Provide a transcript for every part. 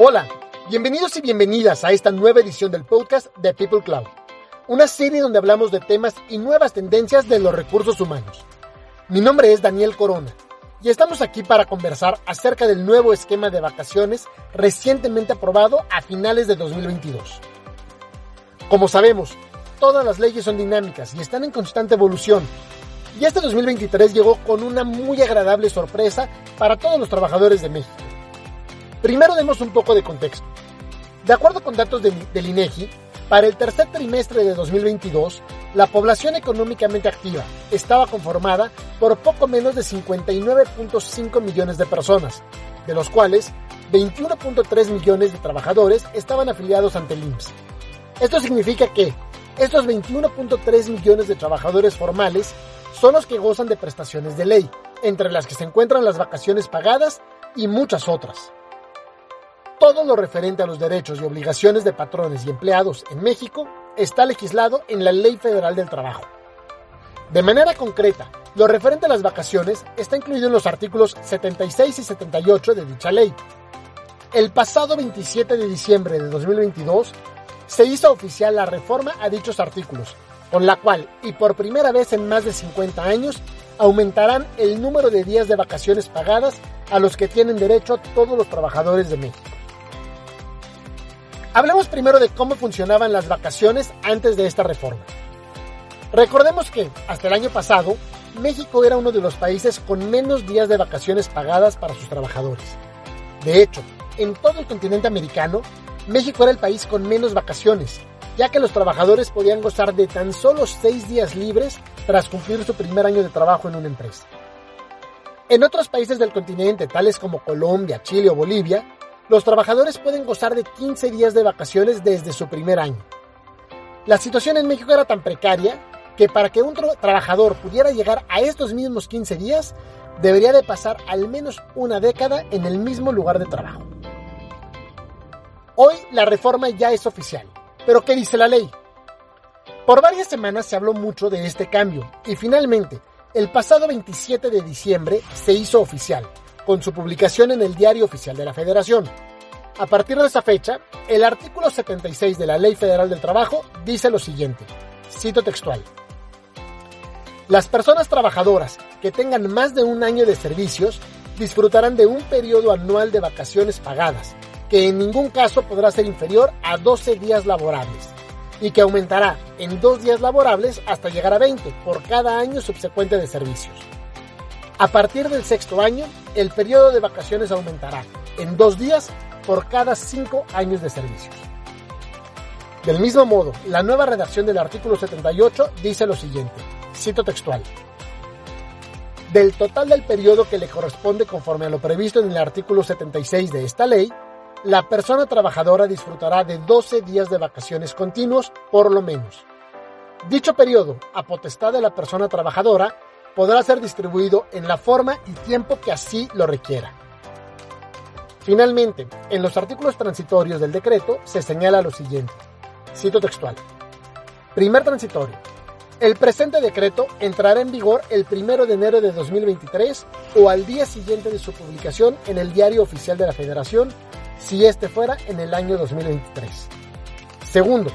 Hola, bienvenidos y bienvenidas a esta nueva edición del podcast de People Cloud, una serie donde hablamos de temas y nuevas tendencias de los recursos humanos. Mi nombre es Daniel Corona y estamos aquí para conversar acerca del nuevo esquema de vacaciones recientemente aprobado a finales de 2022. Como sabemos, todas las leyes son dinámicas y están en constante evolución. Y este 2023 llegó con una muy agradable sorpresa para todos los trabajadores de México. Primero demos un poco de contexto. De acuerdo con datos del, INEGI, para el tercer trimestre de 2022, la población económicamente activa estaba conformada por poco menos de 59.5 millones de personas, de los cuales 21.3 millones de trabajadores estaban afiliados ante el IMSS. Esto significa que estos 21.3 millones de trabajadores formales son los que gozan de prestaciones de ley, entre las que se encuentran las vacaciones pagadas y muchas otras. Todo lo referente a los derechos y obligaciones de patrones y empleados en México está legislado en la Ley Federal del Trabajo. De manera concreta, lo referente a las vacaciones está incluido en los artículos 76 y 78 de dicha ley. El pasado 27 de diciembre de 2022 se hizo oficial la reforma a dichos artículos, con la cual, y por primera vez en más de 50 años, aumentarán el número de días de vacaciones pagadas a los que tienen derecho todos los trabajadores de México. Hablemos primero de cómo funcionaban las vacaciones antes de esta reforma. Recordemos que, hasta el año pasado, México era uno de los países con menos días de vacaciones pagadas para sus trabajadores. De hecho, en todo el continente americano, México era el país con menos vacaciones, ya que los trabajadores podían gozar de tan solo seis días libres tras cumplir su primer año de trabajo en una empresa. En otros países del continente, tales como Colombia, Chile o Bolivia, los trabajadores pueden gozar de 15 días de vacaciones desde su primer año. La situación en México era tan precaria que para que un trabajador pudiera llegar a estos mismos 15 días, debería de pasar al menos una década en el mismo lugar de trabajo. Hoy la reforma ya es oficial, pero ¿qué dice la ley? Por varias semanas se habló mucho de este cambio y finalmente, el pasado 27 de diciembre se hizo oficial con su publicación en el Diario Oficial de la Federación. A partir de esa fecha, el artículo 76 de la Ley Federal del Trabajo dice lo siguiente, cito textual. Las personas trabajadoras que tengan más de un año de servicios disfrutarán de un periodo anual de vacaciones pagadas, que en ningún caso podrá ser inferior a 12 días laborables y que aumentará en dos días laborables hasta llegar a 20 por cada año subsecuente de servicios. A partir del sexto año, el periodo de vacaciones aumentará en dos días por cada cinco años de servicios. Del mismo modo, la nueva redacción del artículo 78 dice lo siguiente, cito textual. Del total del periodo que le corresponde conforme a lo previsto en el artículo 76 de esta ley, la persona trabajadora disfrutará de 12 días de vacaciones continuos por lo menos. Dicho periodo, a potestad de la persona trabajadora, podrá ser distribuido en la forma y tiempo que así lo requiera. Finalmente, en los artículos transitorios del decreto se señala lo siguiente. Cito textual. Primer transitorio. El presente decreto entrará en vigor el 1 de enero de 2023 o al día siguiente de su publicación en el Diario Oficial de la Federación, si este fuera en el año 2023. Segundo,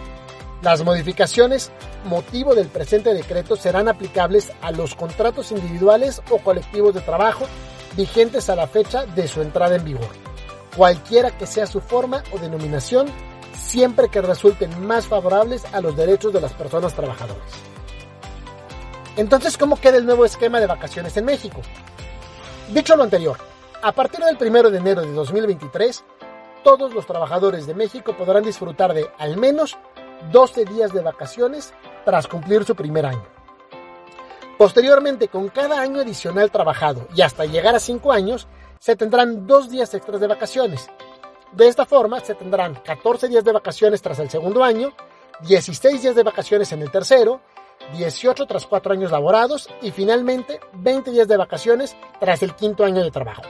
las modificaciones motivo del presente decreto serán aplicables a los contratos individuales o colectivos de trabajo vigentes a la fecha de su entrada en vigor, cualquiera que sea su forma o denominación, siempre que resulten más favorables a los derechos de las personas trabajadoras. Entonces, ¿cómo queda el nuevo esquema de vacaciones en México? Dicho lo anterior, a partir del 1 de enero de 2023, todos los trabajadores de México podrán disfrutar de al menos 12 días de vacaciones tras cumplir su primer año. Posteriormente, con cada año adicional trabajado y hasta llegar a 5 años, se tendrán 2 días extras de vacaciones. De esta forma, se tendrán 14 días de vacaciones tras el segundo año, 16 días de vacaciones en el tercero, 18 tras 4 años laborados y finalmente 20 días de vacaciones tras el quinto año de trabajo.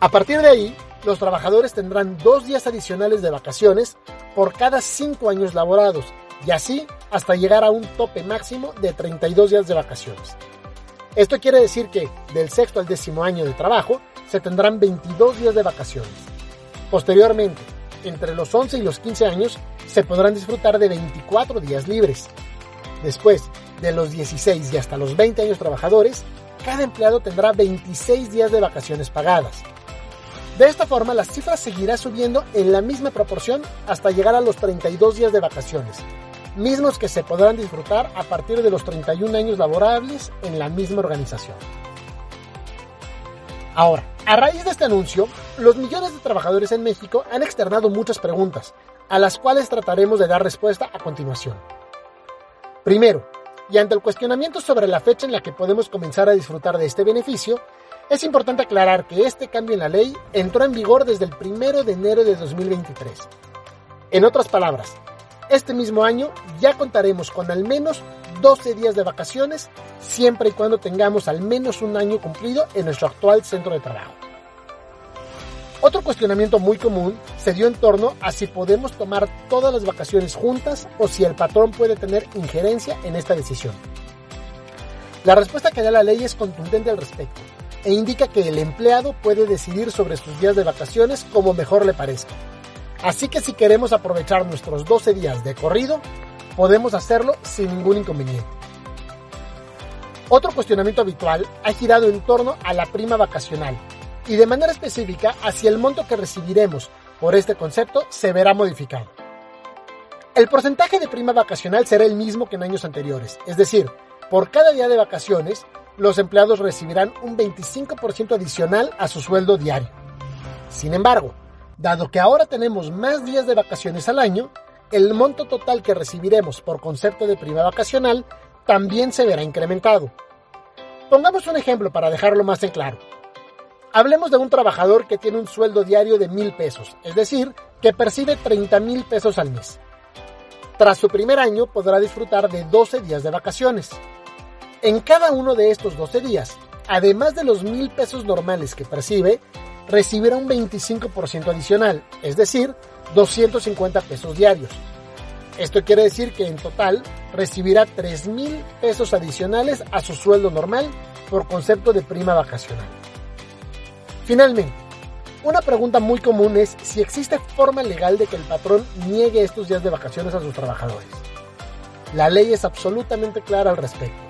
A partir de ahí, los trabajadores tendrán 2 días adicionales de vacaciones por cada 5 años laborados y así hasta llegar a un tope máximo de 32 días de vacaciones. Esto quiere decir que del sexto al décimo año de trabajo se tendrán 22 días de vacaciones. Posteriormente, entre los 11 y los 15 años se podrán disfrutar de 24 días libres. Después, de los 16 y hasta los 20 años trabajadores, cada empleado tendrá 26 días de vacaciones pagadas. De esta forma, la cifra seguirá subiendo en la misma proporción hasta llegar a los 32 días de vacaciones, mismos que se podrán disfrutar a partir de los 31 años laborables en la misma organización. Ahora, a raíz de este anuncio, los millones de trabajadores en México han externado muchas preguntas, a las cuales trataremos de dar respuesta a continuación. Primero, y ante el cuestionamiento sobre la fecha en la que podemos comenzar a disfrutar de este beneficio, es importante aclarar que este cambio en la ley entró en vigor desde el 1 de enero de 2023. En otras palabras, este mismo año ya contaremos con al menos 12 días de vacaciones siempre y cuando tengamos al menos un año cumplido en nuestro actual centro de trabajo. Otro cuestionamiento muy común se dio en torno a si podemos tomar todas las vacaciones juntas o si el patrón puede tener injerencia en esta decisión. La respuesta que da la ley es contundente al respecto e indica que el empleado puede decidir sobre sus días de vacaciones como mejor le parezca Así que si queremos aprovechar nuestros 12 días de corrido, podemos hacerlo sin ningún inconveniente. Otro cuestionamiento habitual ha girado en torno a la prima vacacional y de manera específica hacia el monto que recibiremos por este concepto se verá modificado. El porcentaje de prima vacacional será el mismo que en años anteriores, es decir, por cada día de vacaciones, los empleados recibirán un 25% adicional a su sueldo diario. Sin embargo, Dado que ahora tenemos más días de vacaciones al año, el monto total que recibiremos por concepto de prima vacacional también se verá incrementado. Pongamos un ejemplo para dejarlo más en claro. Hablemos de un trabajador que tiene un sueldo diario de mil pesos, es decir, que percibe 30 mil pesos al mes. Tras su primer año podrá disfrutar de 12 días de vacaciones. En cada uno de estos 12 días, además de los mil pesos normales que percibe, recibirá un 25% adicional, es decir, 250 pesos diarios. Esto quiere decir que en total recibirá 3 mil pesos adicionales a su sueldo normal por concepto de prima vacacional. Finalmente, una pregunta muy común es si existe forma legal de que el patrón niegue estos días de vacaciones a sus trabajadores. La ley es absolutamente clara al respecto.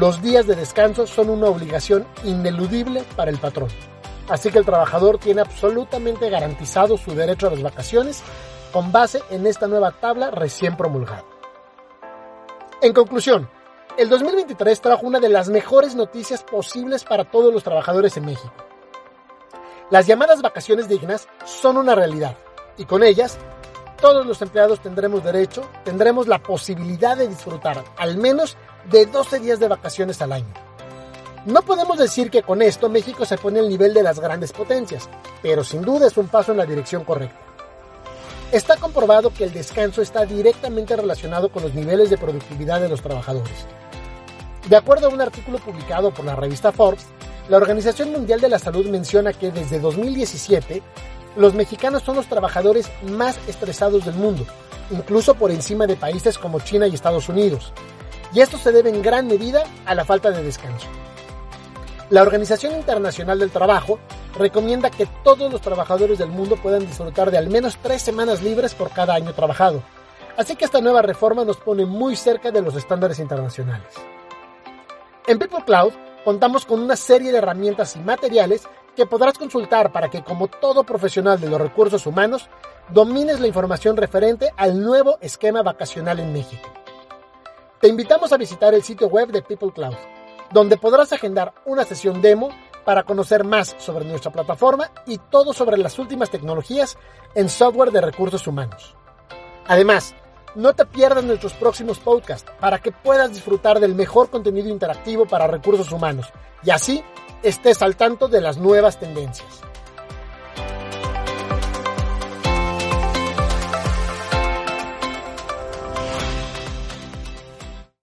Los días de descanso son una obligación ineludible para el patrón así que el trabajador tiene absolutamente garantizado su derecho a las vacaciones con base en esta nueva tabla recién promulgada. En conclusión, el 2023 trajo una de las mejores noticias posibles para todos los trabajadores en México. Las llamadas vacaciones dignas son una realidad y con ellas todos los empleados tendremos derecho, tendremos la posibilidad de disfrutar al menos de 12 días de vacaciones al año. No podemos decir que con esto México se pone al nivel de las grandes potencias, pero sin duda es un paso en la dirección correcta. Está comprobado que el descanso está directamente relacionado con los niveles de productividad de los trabajadores. De acuerdo a un artículo publicado por la revista Forbes, la Organización Mundial de la Salud menciona que desde 2017 los mexicanos son los trabajadores más estresados del mundo, incluso por encima de países como China y Estados Unidos. Y esto se debe en gran medida a la falta de descanso. La Organización Internacional del Trabajo recomienda que todos los trabajadores del mundo puedan disfrutar de al menos tres semanas libres por cada año trabajado. Así que esta nueva reforma nos pone muy cerca de los estándares internacionales. En People Cloud contamos con una serie de herramientas y materiales que podrás consultar para que, como todo profesional de los recursos humanos, domines la información referente al nuevo esquema vacacional en México. Te invitamos a visitar el sitio web de People Cloud donde podrás agendar una sesión demo para conocer más sobre nuestra plataforma y todo sobre las últimas tecnologías en software de recursos humanos. Además, No te pierdas nuestros próximos podcasts para que puedas disfrutar del mejor contenido interactivo para recursos humanos y así estés al tanto de las nuevas tendencias.